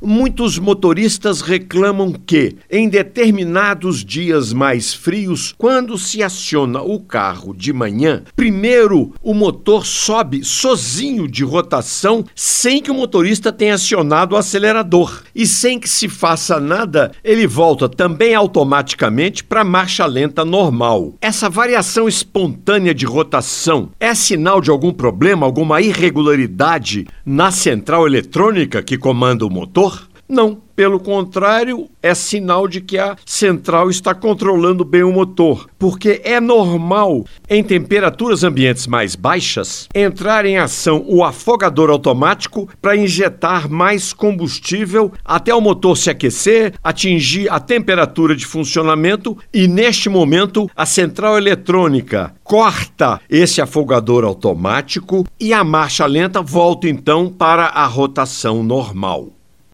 muitos motoristas reclamam que, em determinados dias mais frios, quando se aciona o carro de manhã, primeiro o motor sobe sozinho de rotação sem que o motorista tenha acionado o acelerador. E sem que se faça nada, ele volta também automaticamente para a marcha lenta normal. Essa variação espontânea de rotação é sinal de algum problema, alguma irregularidade na central eletrônica que comanda o motor? Não. Pelo contrário, é sinal de que a central está controlando bem o motor, porque é normal, em temperaturas ambientes mais baixas, entrar em ação o afogador automático para injetar mais combustível até o motor se aquecer, atingir a temperatura de funcionamento e, neste momento, a central eletrônica corta esse afogador automático e a marcha lenta volta então para a rotação normal.